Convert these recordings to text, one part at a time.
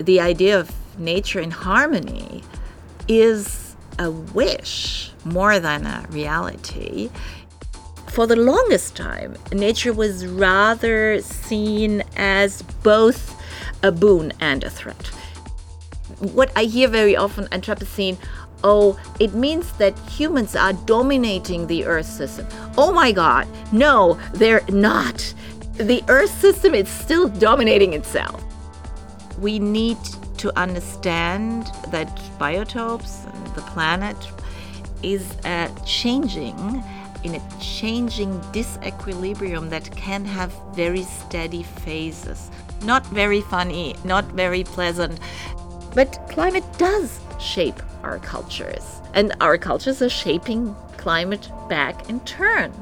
the idea of nature in harmony is a wish more than a reality. For the longest time, nature was rather seen as both a boon and a threat. What I hear very often, Anthropocene, oh, it means that humans are dominating the Earth system. Oh my God, no, they're not. The Earth system is still dominating itself. We need to understand that biotopes and the planet is uh, changing in a changing disequilibrium that can have very steady phases. Not very funny, not very pleasant, but climate does shape our cultures, and our cultures are shaping climate back in turn.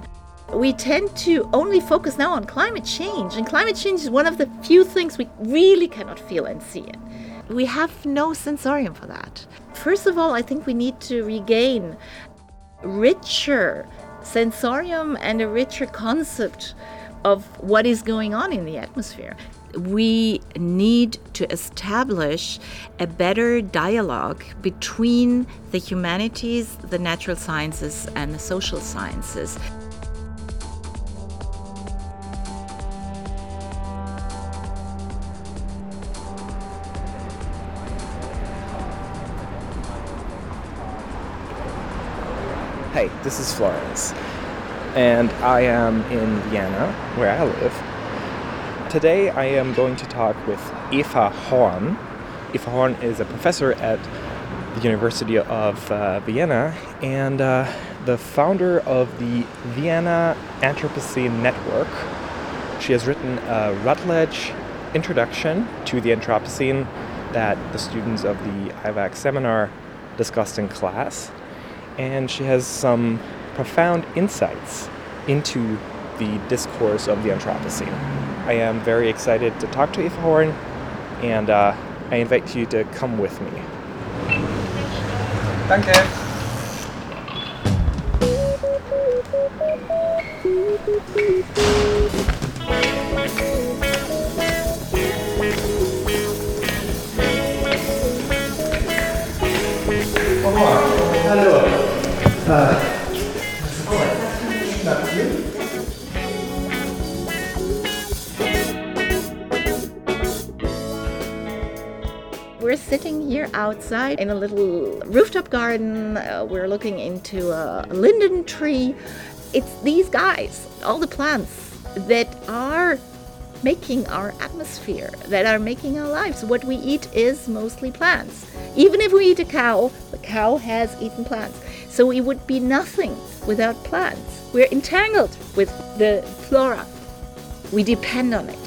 We tend to only focus now on climate change, and climate change is one of the few things we really cannot feel and see it. We have no sensorium for that. First of all, I think we need to regain richer sensorium and a richer concept of what is going on in the atmosphere. We need to establish a better dialogue between the humanities, the natural sciences, and the social sciences. Hey, this is Florence, and I am in Vienna, where I live. Today I am going to talk with Eva Horn. Eva Horn is a professor at the University of uh, Vienna and uh, the founder of the Vienna Anthropocene Network. She has written a Routledge introduction to the Anthropocene that the students of the IVAC seminar discussed in class and she has some profound insights into the discourse of the Anthropocene. I am very excited to talk to Eva Horn, and uh, I invite you to come with me. Danke. Hallo. Äh, We're sitting here outside in a little rooftop garden. Uh, we're looking into a linden tree. It's these guys, all the plants that are making our atmosphere, that are making our lives. What we eat is mostly plants. Even if we eat a cow, the cow has eaten plants. So we would be nothing without plants. We're entangled with the flora. We depend on it.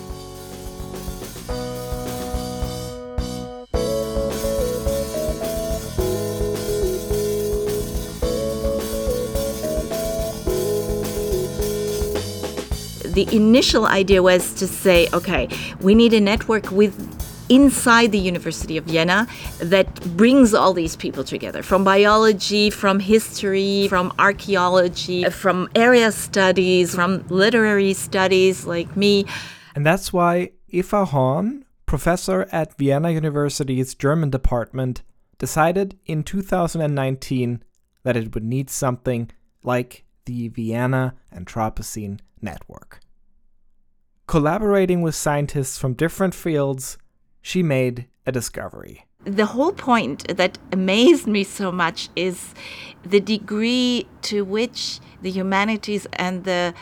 the initial idea was to say, okay, we need a network with inside the University of Vienna that brings all these people together from biology, from history, from archaeology, from area studies, from literary studies like me. And that's why Eva Horn, professor at Vienna University's German department, decided in 2019 that it would need something like the Vienna Anthropocene Network. Collaborating with scientists from different fields, she made a discovery. The whole point that amazed me so much is the degree to which the humanities and the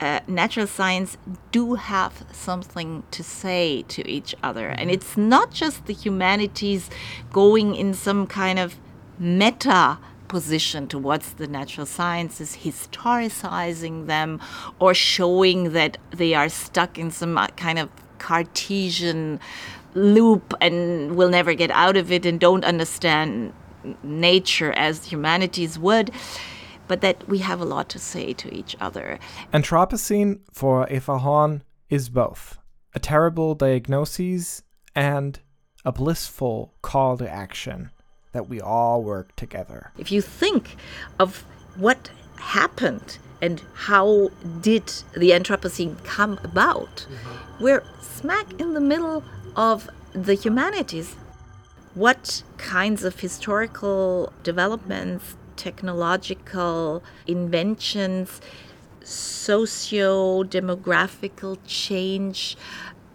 uh, natural science do have something to say to each other. And it's not just the humanities going in some kind of meta position towards the natural sciences, historicizing them, or showing that they are stuck in some kind of Cartesian loop and will never get out of it and don't understand nature as humanities would, but that we have a lot to say to each other. Anthropocene for Eva Horn is both a terrible diagnosis and a blissful call to action that we all work together. If you think of what happened and how did the Anthropocene come about? We're smack in the middle of the humanities. What kinds of historical developments, technological inventions, socio demographical change,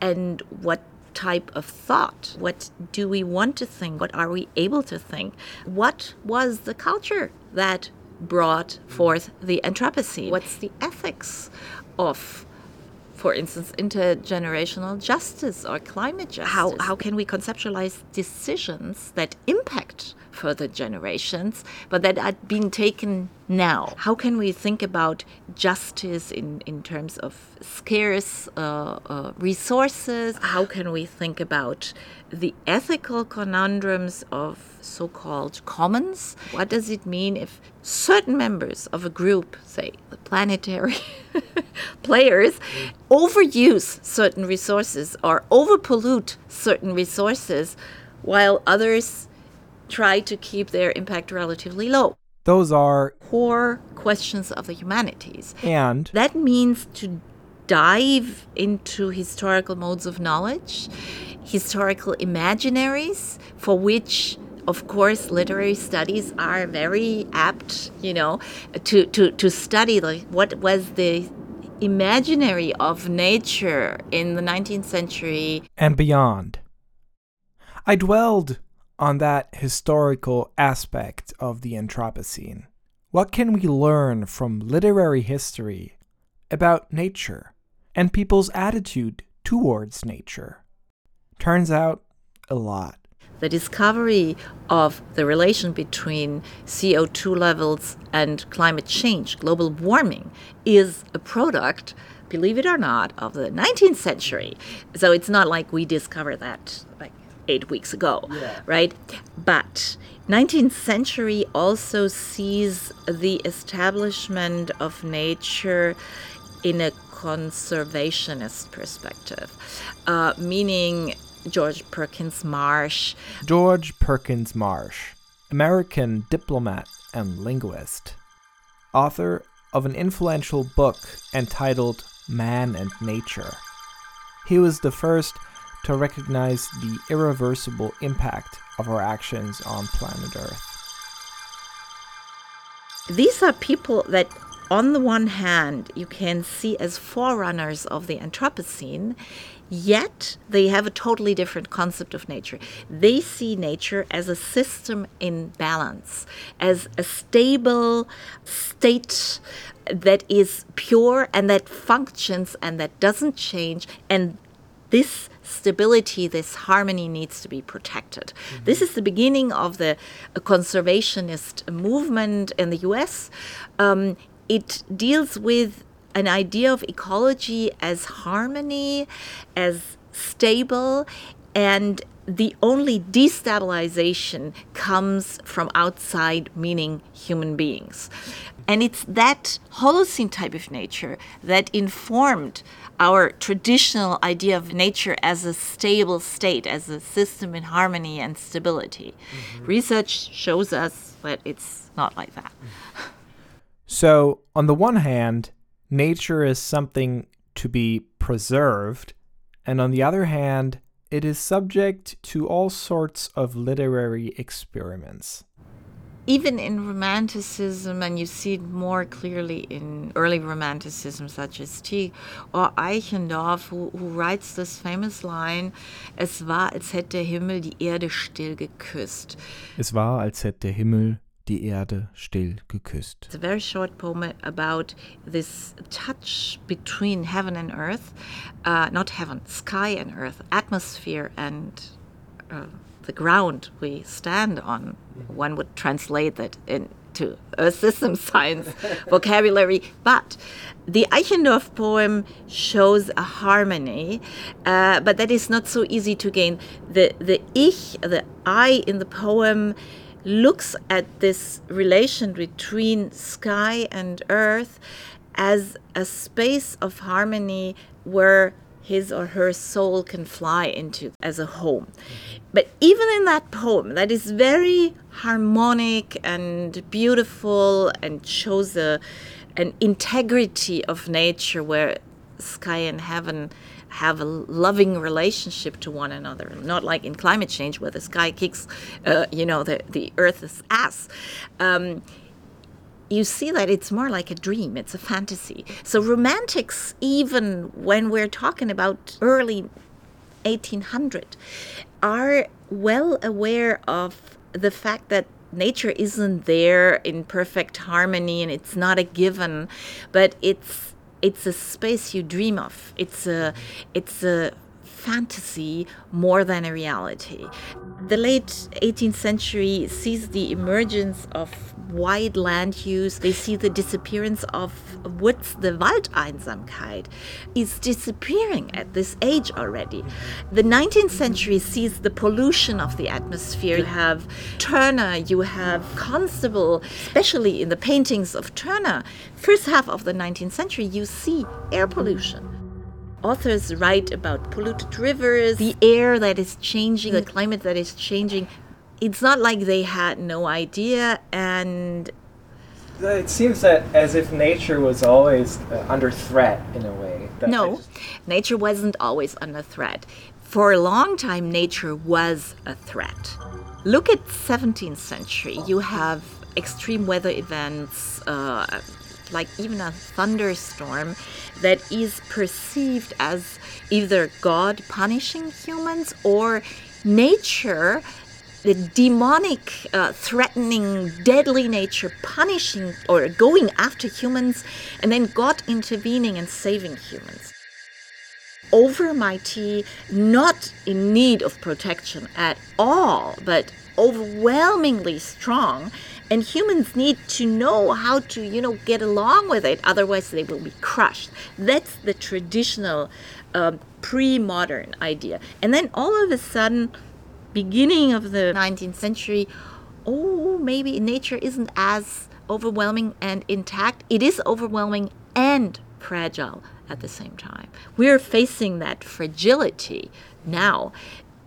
and what type of thought? What do we want to think? What are we able to think? What was the culture that brought forth the Anthropocene? What's the ethics of for instance, intergenerational justice or climate justice. How, how can we conceptualize decisions that impact further generations, but that are being taken now? How can we think about justice in, in terms of scarce uh, uh, resources? How can we think about the ethical conundrums of so called commons? What does it mean if certain members of a group, say the planetary players, overuse certain resources or overpollute certain resources while others try to keep their impact relatively low? Those are core questions of the humanities. And that means to dive into historical modes of knowledge, historical imaginaries for which of course literary studies are very apt you know to to to study like what was the imaginary of nature in the 19th century and beyond i dwelled on that historical aspect of the anthropocene. What can we learn from literary history about nature and people's attitude towards nature? Turns out a lot. The discovery of the relation between CO2 levels and climate change, global warming, is a product, believe it or not, of the 19th century. So it's not like we discovered that like eight weeks ago, yeah. right? But 19th century also sees the establishment of nature in a conservationist perspective, uh, meaning George Perkins Marsh. George Perkins Marsh, American diplomat and linguist, author of an influential book entitled Man and Nature. He was the first to recognize the irreversible impact of our actions on planet Earth. These are people that, on the one hand, you can see as forerunners of the Anthropocene, Yet they have a totally different concept of nature. They see nature as a system in balance, as a stable state that is pure and that functions and that doesn't change. And this stability, this harmony needs to be protected. Mm-hmm. This is the beginning of the conservationist movement in the US. Um, it deals with an idea of ecology as harmony, as stable, and the only destabilization comes from outside, meaning human beings. And it's that Holocene type of nature that informed our traditional idea of nature as a stable state, as a system in harmony and stability. Mm-hmm. Research shows us that it's not like that. So, on the one hand, nature is something to be preserved, and on the other hand, it is subject to all sorts of literary experiments. Even in Romanticism, and you see it more clearly in early Romanticism, such as Tieck or Eichendorff, who, who writes this famous line: "Es war, als hätte der Himmel die Erde still geküsst." Es war, als hätte der Himmel die Erde still geküsst. It's a very short poem about this touch between heaven and earth, uh, not heaven, sky and earth, atmosphere and uh, the ground we stand on. One would translate that into Earth system science vocabulary, but the Eichendorff poem shows a harmony, uh, but that is not so easy to gain. The the ich, the I in the poem looks at this relation between sky and earth as a space of harmony where his or her soul can fly into as a home. But even in that poem, that is very harmonic and beautiful and shows a, an integrity of nature where sky and heaven have a loving relationship to one another, not like in climate change where the sky kicks, uh, you know, the, the earth's ass. Um, you see that it's more like a dream, it's a fantasy. So, romantics, even when we're talking about early 1800, are well aware of the fact that nature isn't there in perfect harmony and it's not a given, but it's it's a space you dream of. It's a it's a fantasy more than a reality. The late 18th century sees the emergence of wide land use. They see the disappearance of woods. The Waldeinsamkeit is disappearing at this age already. The 19th century sees the pollution of the atmosphere. You have Turner, you have Constable, especially in the paintings of Turner. First half of the 19th century, you see air pollution authors write about polluted rivers, the air that is changing, the climate that is changing. It's not like they had no idea, and it seems that as if nature was always uh, under threat in a way. no, just... nature wasn't always under threat. For a long time, nature was a threat. Look at 17th century. You have extreme weather events, uh, like even a thunderstorm that is perceived as either God punishing humans or nature, the demonic, uh, threatening, deadly nature punishing or going after humans, and then God intervening and saving humans. Overmighty, not in need of protection at all, but overwhelmingly strong and humans need to know how to you know get along with it otherwise they will be crushed that's the traditional um, pre-modern idea and then all of a sudden beginning of the 19th century oh maybe nature isn't as overwhelming and intact it is overwhelming and fragile at the same time we're facing that fragility now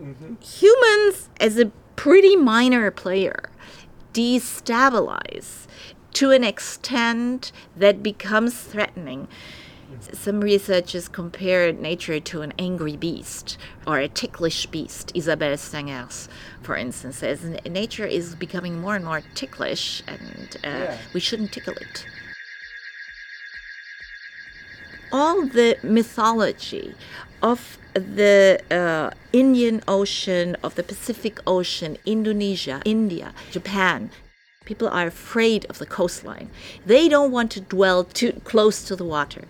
mm-hmm. humans as a pretty minor player destabilize to an extent that becomes threatening. Some researchers compared nature to an angry beast or a ticklish beast. Isabelle Stengers, for instance, says nature is becoming more and more ticklish and uh, yeah. we shouldn't tickle it. All the mythology of the uh, Indian Ocean, of the Pacific Ocean, Indonesia, India, Japan. People are afraid of the coastline. They don't want to dwell too close to the water.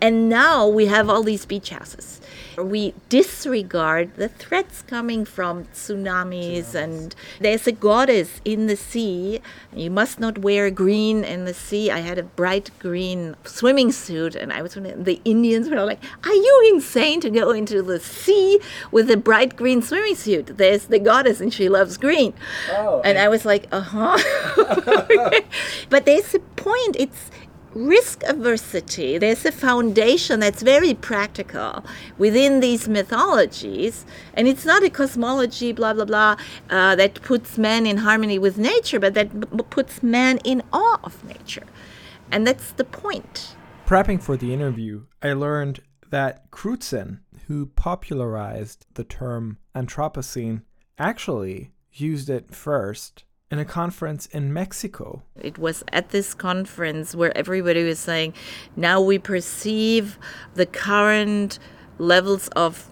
And now we have all these beach houses we disregard the threats coming from tsunamis, and there's a goddess in the sea. You must not wear green in the sea. I had a bright green swimming suit, and I was the Indians were like, "Are you insane to go into the sea with a bright green swimming suit? There's the goddess, and she loves green." Oh, and I was like, "Uh huh." but there's a point. It's risk aversity, there's a foundation that's very practical within these mythologies. And it's not a cosmology, blah, blah, blah, uh, that puts man in harmony with nature, but that b- puts man in awe of nature. And that's the point. Prepping for the interview, I learned that Crutzen, who popularized the term Anthropocene, actually used it first in a conference in Mexico. It was at this conference where everybody was saying, now we perceive the current levels of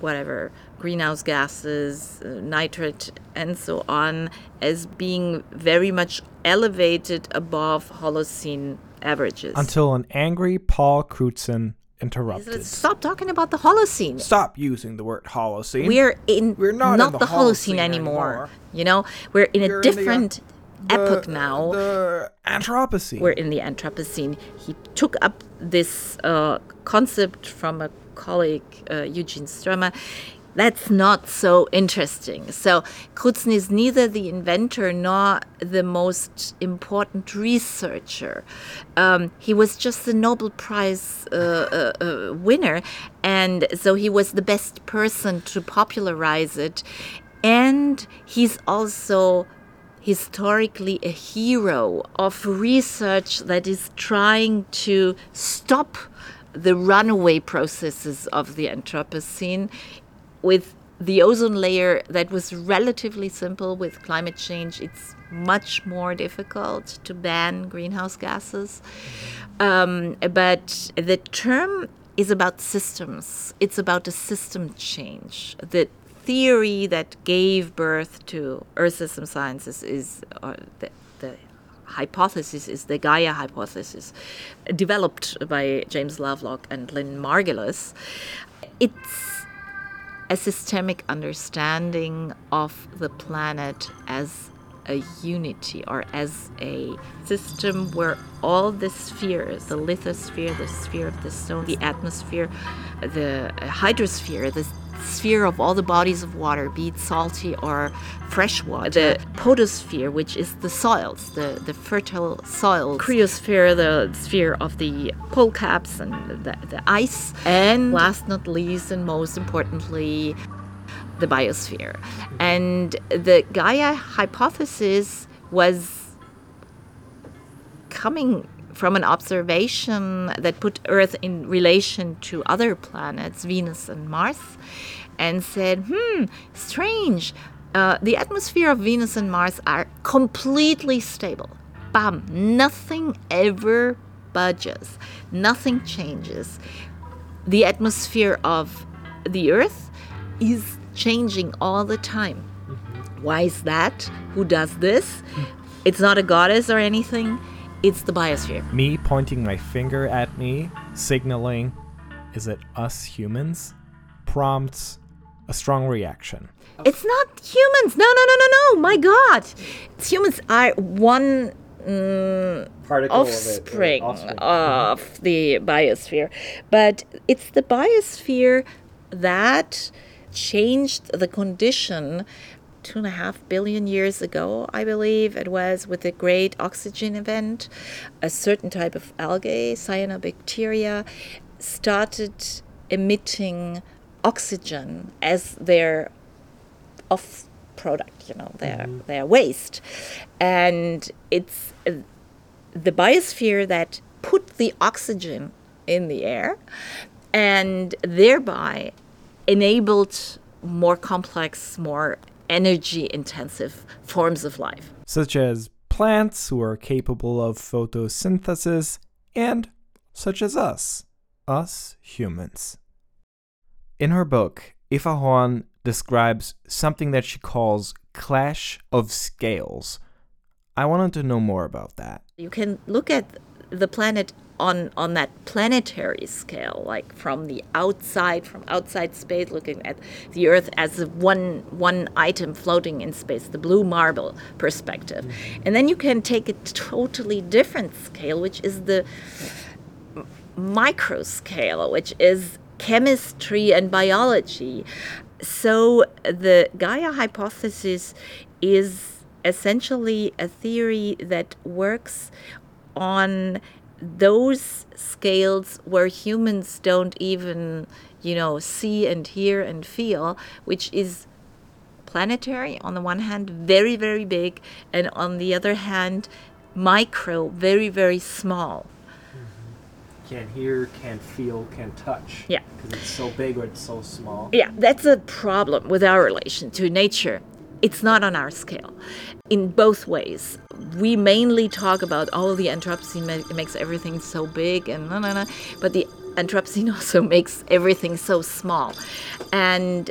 whatever greenhouse gases, uh, nitrate, and so on as being very much elevated above Holocene averages. Until an angry Paul Crutzen interrupted. Stop talking about the Holocene. Stop using the word Holocene. We're in we're not, not in the, the Holocene, Holocene anymore. anymore. You know, we're in we're a different in the, epoch the, now. The Anthropocene. We're in the Anthropocene. He took up this uh, concept from a colleague, uh, Eugene Stoermer. That's not so interesting. So Crutzen is neither the inventor nor the most important researcher. Um, he was just the Nobel Prize uh, uh, uh, winner, and so he was the best person to popularize it. And he's also historically a hero of research that is trying to stop the runaway processes of the Anthropocene with the ozone layer that was relatively simple with climate change. It's much more difficult to ban greenhouse gases. Um, but the term is about systems, it's about a system change. The theory that gave birth to Earth system sciences is the, the hypothesis is the Gaia hypothesis, developed by James Lovelock and Lynn Margulis. It's a systemic understanding of the planet as a unity or as a system where all the spheres the lithosphere, the sphere of the stone, the atmosphere, the hydrosphere, the sphere of all the bodies of water, be it salty or fresh water, the pedosphere, which is the soils, the, the fertile soils. cryosphere, the sphere of the pole caps and the, the ice, and last not least and most importantly, the biosphere. And the Gaia hypothesis was coming from an observation that put Earth in relation to other planets, Venus and Mars, and said, hmm, strange. Uh, the atmosphere of Venus and Mars are completely stable. Bam, nothing ever budges, nothing changes. The atmosphere of the Earth is changing all the time. Mm-hmm. Why is that? Who does this? It's not a goddess or anything. It's the biosphere. Me pointing my finger at me, signaling, is it us humans? Prompts a strong reaction. It's not humans. No, no, no, no, no. My God. It's humans are one mm, offspring, of, offspring. of the biosphere. But it's the biosphere that changed the condition two and a half billion years ago, I believe it was, with the great oxygen event. A certain type of algae, cyanobacteria, started emitting oxygen as their off product, you know, their, mm-hmm. their waste. And it's uh, the biosphere that put the oxygen in the air and thereby enabled more complex, more energy intensive forms of life. Such as plants who are capable of photosynthesis, and such as us, us humans. In her book, Eva Horn describes something that she calls clash of scales. I wanted to know more about that. You can look at the planet on on that planetary scale like from the outside from outside space looking at the earth as one one item floating in space the blue marble perspective mm-hmm. and then you can take a totally different scale which is the micro scale which is chemistry and biology so the gaia hypothesis is essentially a theory that works on those scales where humans don't even, you know, see and hear and feel, which is planetary on the one hand, very, very big, and on the other hand, micro, very, very small. Mm-hmm. Can't hear, can't feel, can't touch. Yeah. Because it's so big or it's so small. Yeah, that's a problem with our relation to nature. It's not on our scale in both ways. We mainly talk about, oh, the Anthropocene makes everything so big and no, no, no. But the Anthropocene also makes everything so small. And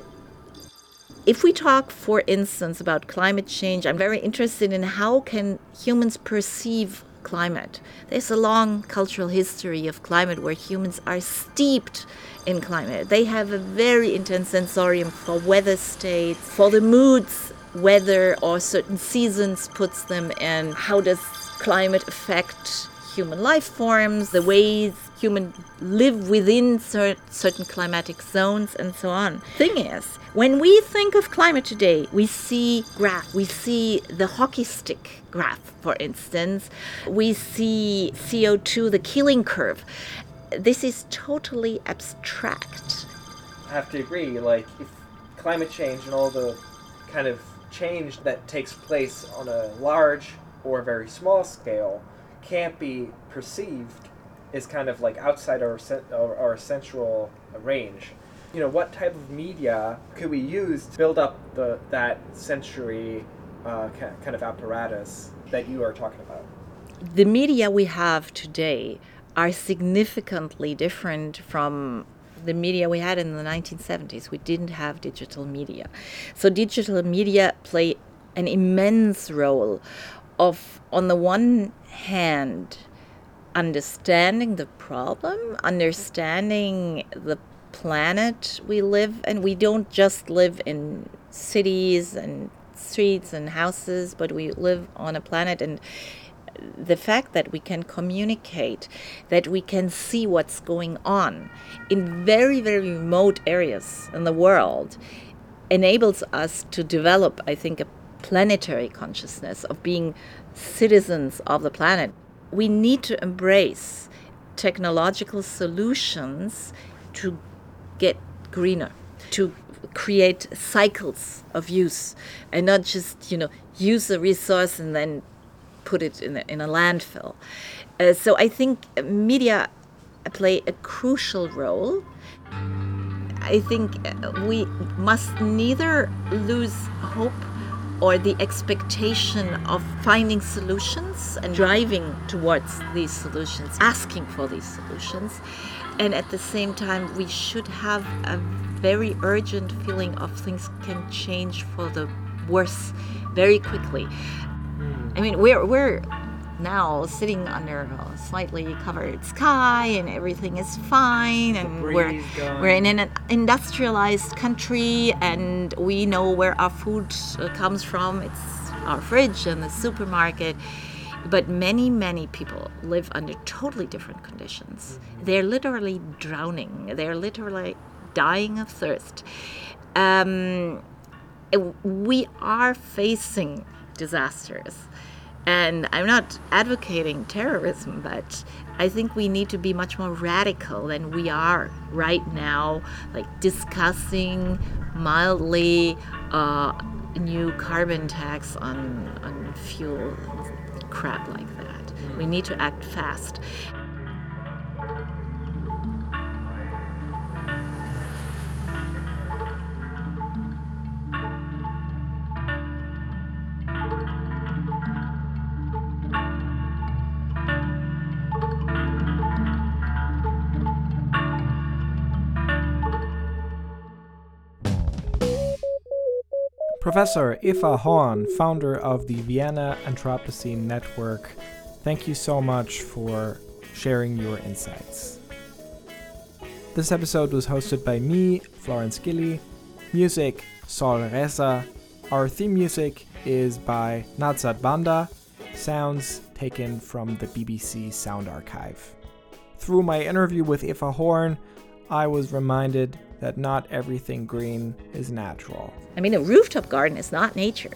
if we talk, for instance, about climate change, I'm very interested in how can humans perceive climate. There's a long cultural history of climate where humans are steeped in climate. They have a very intense sensorium for weather states, for the moods weather or certain seasons puts them in, how does climate affect human life forms, the ways humans live within cer- certain climatic zones, and so on. Thing is, when we think of climate today, we see graph, we see the hockey stick graph, for instance, we see CO2, the Keeling curve. This is totally abstract. I have to agree. Like, if climate change and all the kind of change that takes place on a large or very small scale can't be perceived is kind of like outside our, our, our central range. You know, what type of media could we use to build up the that sensory uh, kind of apparatus that you are talking about? The media we have today are significantly different from the media we had in the 1970s. We didn't have digital media. So digital media play an immense role of on the one hand understanding the problem, understanding the planet we live and we don't just live in cities and streets and houses, but we live on a planet and the fact that we can communicate, that we can see what's going on in very, very remote areas in the world enables us to develop, I think, a planetary consciousness of being citizens of the planet. We need to embrace technological solutions to get greener, to create cycles of use and not just, you know, use a resource and then put it in a, in a landfill. Uh, so I think media play a crucial role. I think we must neither lose hope or the expectation of finding solutions and driving towards these solutions, asking for these solutions. And at the same time, we should have a very urgent feeling of things can change for the worse very quickly. I mean, we're, we're now sitting under a slightly covered sky and everything is fine and we're we're in an industrialized country and we know where our food uh, comes from. It's our fridge and the supermarket. But many many people live under totally different conditions. They're literally drowning. They're literally dying of thirst. Um, we are facing disasters and I'm not advocating terrorism, but I think we need to be much more radical than we are right now, like discussing mildly uh, new carbon tax on, on fuel crap like that. We need to act fast. Professor Eva Horn, founder of the Vienna Anthropocene Network, thank you so much for sharing your insights. This episode was hosted by me, Florence Gilly. Music, Sol Rezza. Our theme music is by Nadsat Banda. Sounds taken from the BBC Sound Archive. Through my interview with Eva Horn, I was reminded that not everything green is natural. I mean, a rooftop garden is not nature.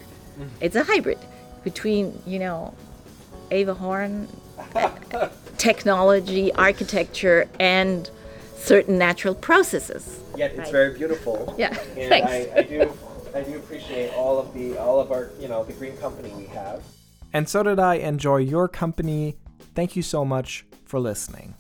It's a hybrid between, you know, Eva Horn, technology, architecture, and certain natural processes. Yet it's right. very beautiful. Yeah, and thanks. I, I do, I do appreciate all of the, all of our, you know, the green company we have. And so did I enjoy your company. Thank you so much for listening.